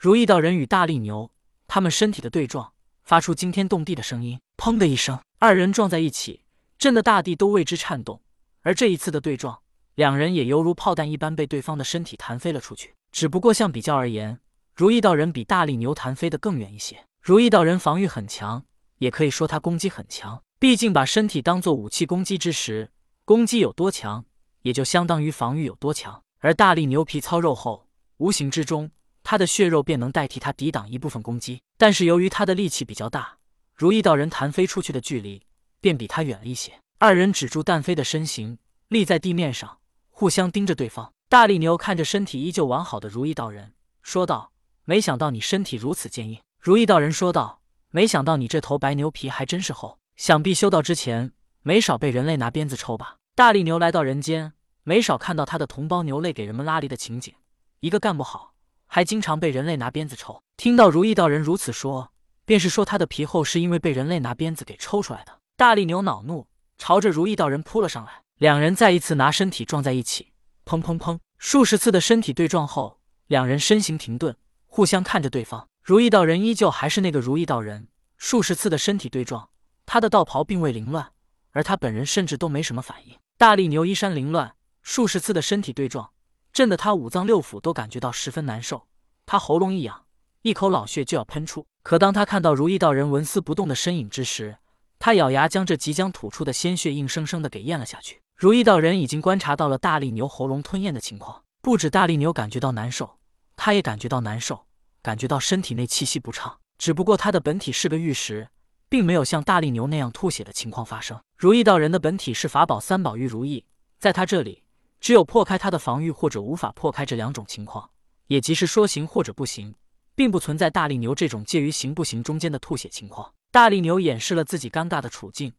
如意道人与大力牛，他们身体的对撞，发出惊天动地的声音。砰的一声，二人撞在一起，震得大地都为之颤动。而这一次的对撞，两人也犹如炮弹一般被对方的身体弹飞了出去。只不过相比较而言，如意道人比大力牛弹飞得更远一些。如意道人防御很强，也可以说他攻击很强。毕竟把身体当做武器攻击之时，攻击有多强，也就相当于防御有多强。而大力牛皮糙肉厚，无形之中，他的血肉便能代替他抵挡一部分攻击。但是由于他的力气比较大，如意道人弹飞出去的距离便比他远了一些。二人止住弹飞的身形，立在地面上，互相盯着对方。大力牛看着身体依旧完好的如意道人，说道：“没想到你身体如此坚硬。”如意道人说道：“没想到你这头白牛皮还真是厚，想必修道之前没少被人类拿鞭子抽吧？”大力牛来到人间，没少看到他的同胞牛类给人们拉犁的情景，一个干不好，还经常被人类拿鞭子抽。听到如意道人如此说，便是说他的皮厚是因为被人类拿鞭子给抽出来的。大力牛恼怒。朝着如意道人扑了上来，两人再一次拿身体撞在一起，砰砰砰，数十次的身体对撞后，两人身形停顿，互相看着对方。如意道人依旧还是那个如意道人，数十次的身体对撞，他的道袍并未凌乱，而他本人甚至都没什么反应。大力牛衣衫凌乱，数十次的身体对撞，震得他五脏六腑都感觉到十分难受，他喉咙一痒，一口老血就要喷出。可当他看到如意道人纹丝不动的身影之时，他咬牙将这即将吐出的鲜血硬生生的给咽了下去。如意道人已经观察到了大力牛喉咙吞咽的情况，不止大力牛感觉到难受，他也感觉到难受，感觉到身体内气息不畅。只不过他的本体是个玉石，并没有像大力牛那样吐血的情况发生。如意道人的本体是法宝三宝玉如意，在他这里，只有破开他的防御或者无法破开这两种情况，也即是说行或者不行，并不存在大力牛这种介于行不行中间的吐血情况。大力牛掩饰了自己尴尬的处境，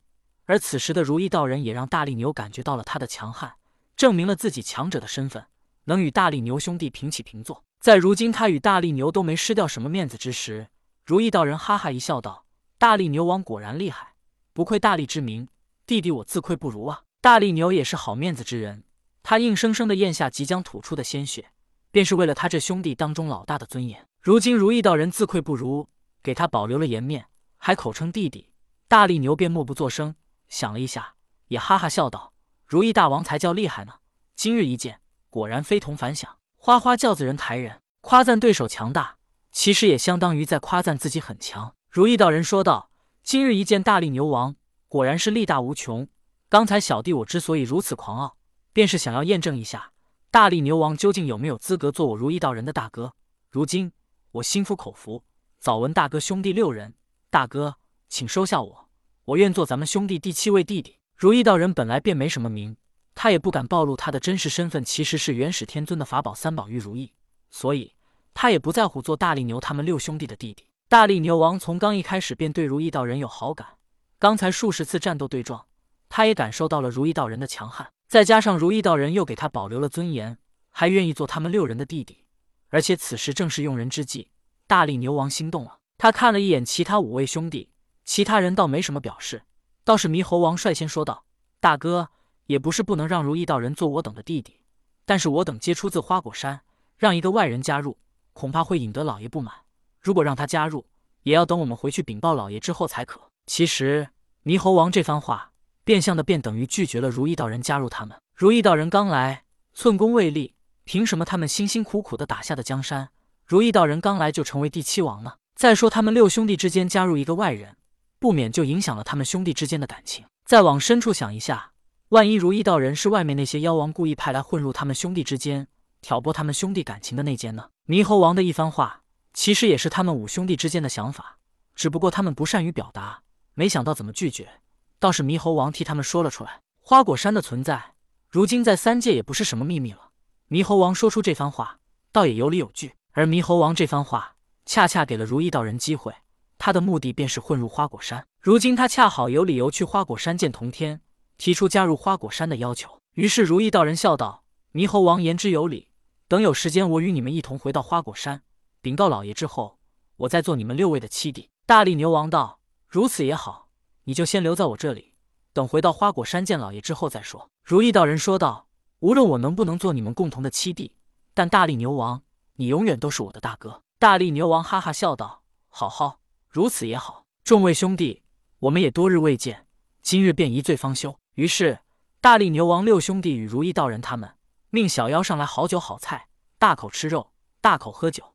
而此时的如意道人也让大力牛感觉到了他的强悍，证明了自己强者的身份，能与大力牛兄弟平起平坐。在如今他与大力牛都没失掉什么面子之时，如意道人哈哈一笑，道：“大力牛王果然厉害，不愧大力之名，弟弟我自愧不如啊。”大力牛也是好面子之人，他硬生生的咽下即将吐出的鲜血，便是为了他这兄弟当中老大的尊严。如今如意道人自愧不如，给他保留了颜面。还口称弟弟，大力牛便默不作声，想了一下，也哈哈笑道：“如意大王才叫厉害呢，今日一见，果然非同凡响。花花轿子人抬人，夸赞对手强大，其实也相当于在夸赞自己很强。”如意道人说道：“今日一见大力牛王，果然是力大无穷。刚才小弟我之所以如此狂傲，便是想要验证一下大力牛王究竟有没有资格做我如意道人的大哥。如今我心服口服，早闻大哥兄弟六人。”大哥，请收下我，我愿做咱们兄弟第七位弟弟。如意道人本来便没什么名，他也不敢暴露他的真实身份，其实是元始天尊的法宝三宝玉如意，所以他也不在乎做大力牛他们六兄弟的弟弟。大力牛王从刚一开始便对如意道人有好感，刚才数十次战斗对撞，他也感受到了如意道人的强悍，再加上如意道人又给他保留了尊严，还愿意做他们六人的弟弟，而且此时正是用人之际，大力牛王心动了。他看了一眼其他五位兄弟，其他人倒没什么表示，倒是猕猴王率先说道：“大哥，也不是不能让如意道人做我等的弟弟，但是我等皆出自花果山，让一个外人加入，恐怕会引得老爷不满。如果让他加入，也要等我们回去禀报老爷之后才可。”其实，猕猴王这番话，变相的便等于拒绝了如意道人加入他们。如意道人刚来，寸功未立，凭什么他们辛辛苦苦的打下的江山，如意道人刚来就成为第七王呢？再说，他们六兄弟之间加入一个外人，不免就影响了他们兄弟之间的感情。再往深处想一下，万一如意道人是外面那些妖王故意派来混入他们兄弟之间，挑拨他们兄弟感情的内奸呢？猕猴王的一番话，其实也是他们五兄弟之间的想法，只不过他们不善于表达，没想到怎么拒绝，倒是猕猴王替他们说了出来。花果山的存在，如今在三界也不是什么秘密了。猕猴王说出这番话，倒也有理有据。而猕猴王这番话。恰恰给了如意道人机会，他的目的便是混入花果山。如今他恰好有理由去花果山见同天，提出加入花果山的要求。于是如意道人笑道：“猕猴王言之有理，等有时间，我与你们一同回到花果山，禀告老爷之后，我再做你们六位的七弟。”大力牛王道：“如此也好，你就先留在我这里，等回到花果山见老爷之后再说。”如意道人说道：“无论我能不能做你们共同的七弟，但大力牛王，你永远都是我的大哥。”大力牛王哈哈笑道：“好好，如此也好。众位兄弟，我们也多日未见，今日便一醉方休。”于是，大力牛王六兄弟与如意道人他们命小妖上来好酒好菜，大口吃肉，大口喝酒。